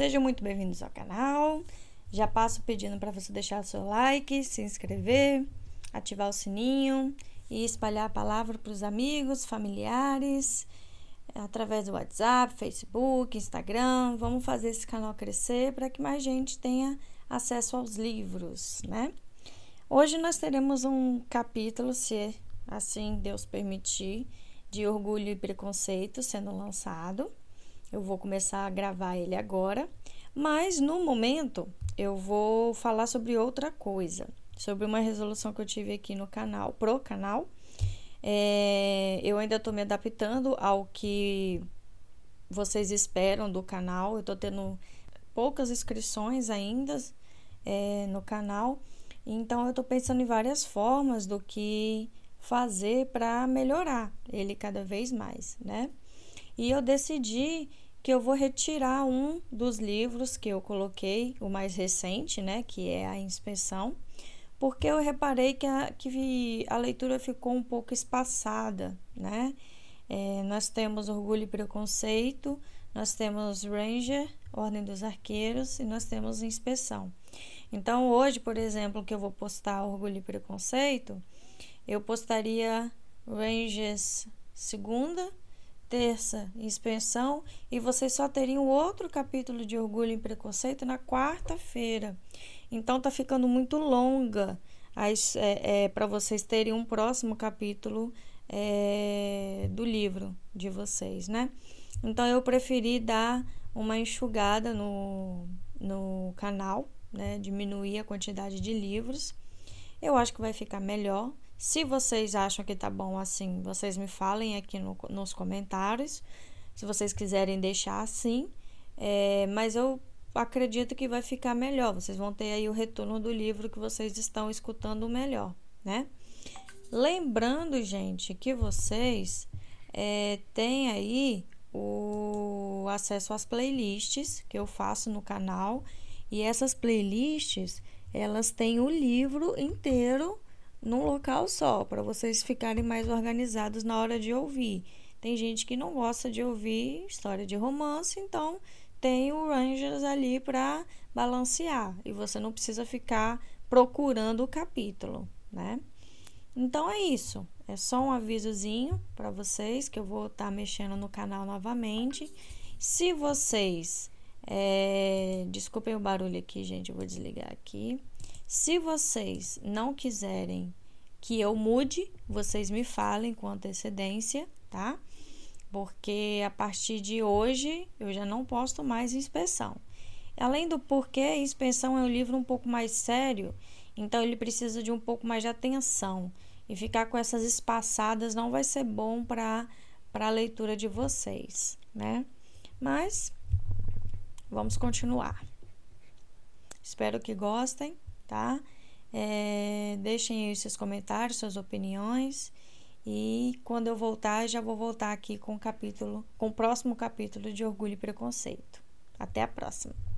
Sejam muito bem-vindos ao canal. Já passo pedindo para você deixar seu like, se inscrever, ativar o sininho e espalhar a palavra para os amigos, familiares, através do WhatsApp, Facebook, Instagram. Vamos fazer esse canal crescer para que mais gente tenha acesso aos livros, né? Hoje nós teremos um capítulo, se assim Deus permitir, de Orgulho e Preconceito sendo lançado. Eu vou começar a gravar ele agora, mas no momento eu vou falar sobre outra coisa, sobre uma resolução que eu tive aqui no canal, pro canal. É, eu ainda estou me adaptando ao que vocês esperam do canal. Eu estou tendo poucas inscrições ainda é, no canal, então eu estou pensando em várias formas do que fazer para melhorar ele cada vez mais, né? E eu decidi que eu vou retirar um dos livros que eu coloquei, o mais recente, né, que é a inspeção, porque eu reparei que a, que a leitura ficou um pouco espaçada, né? É, nós temos Orgulho e Preconceito, nós temos Ranger, Ordem dos Arqueiros e nós temos Inspeção. Então, hoje, por exemplo, que eu vou postar Orgulho e Preconceito, eu postaria Rangers segunda, terça, inspeção, e vocês só teriam outro capítulo de Orgulho e Preconceito na quarta-feira. Então tá ficando muito longa é, é, para vocês terem um próximo capítulo é, do livro de vocês, né? Então eu preferi dar uma enxugada no, no canal, né? Diminuir a quantidade de livros. Eu acho que vai ficar melhor. Se vocês acham que tá bom assim, vocês me falem aqui no, nos comentários. Se vocês quiserem deixar assim. É, mas eu acredito que vai ficar melhor. Vocês vão ter aí o retorno do livro que vocês estão escutando melhor, né? Lembrando, gente, que vocês é, têm aí o acesso às playlists que eu faço no canal. E essas playlists, elas têm o livro inteiro num local só, para vocês ficarem mais organizados na hora de ouvir. Tem gente que não gosta de ouvir história de romance, então tem o Rangers ali para balancear e você não precisa ficar procurando o capítulo, né? Então é isso. É só um avisozinho para vocês que eu vou estar tá mexendo no canal novamente. Se vocês é... desculpem o barulho aqui, gente, eu vou desligar aqui. Se vocês não quiserem que eu mude, vocês me falem com antecedência, tá? Porque a partir de hoje eu já não posto mais inspeção. Além do porquê, inspeção é um livro um pouco mais sério, então ele precisa de um pouco mais de atenção. E ficar com essas espaçadas não vai ser bom para a leitura de vocês, né? Mas vamos continuar. Espero que gostem tá? É, deixem aí seus comentários, suas opiniões. E quando eu voltar, já vou voltar aqui com o capítulo, com o próximo capítulo de Orgulho e Preconceito. Até a próxima!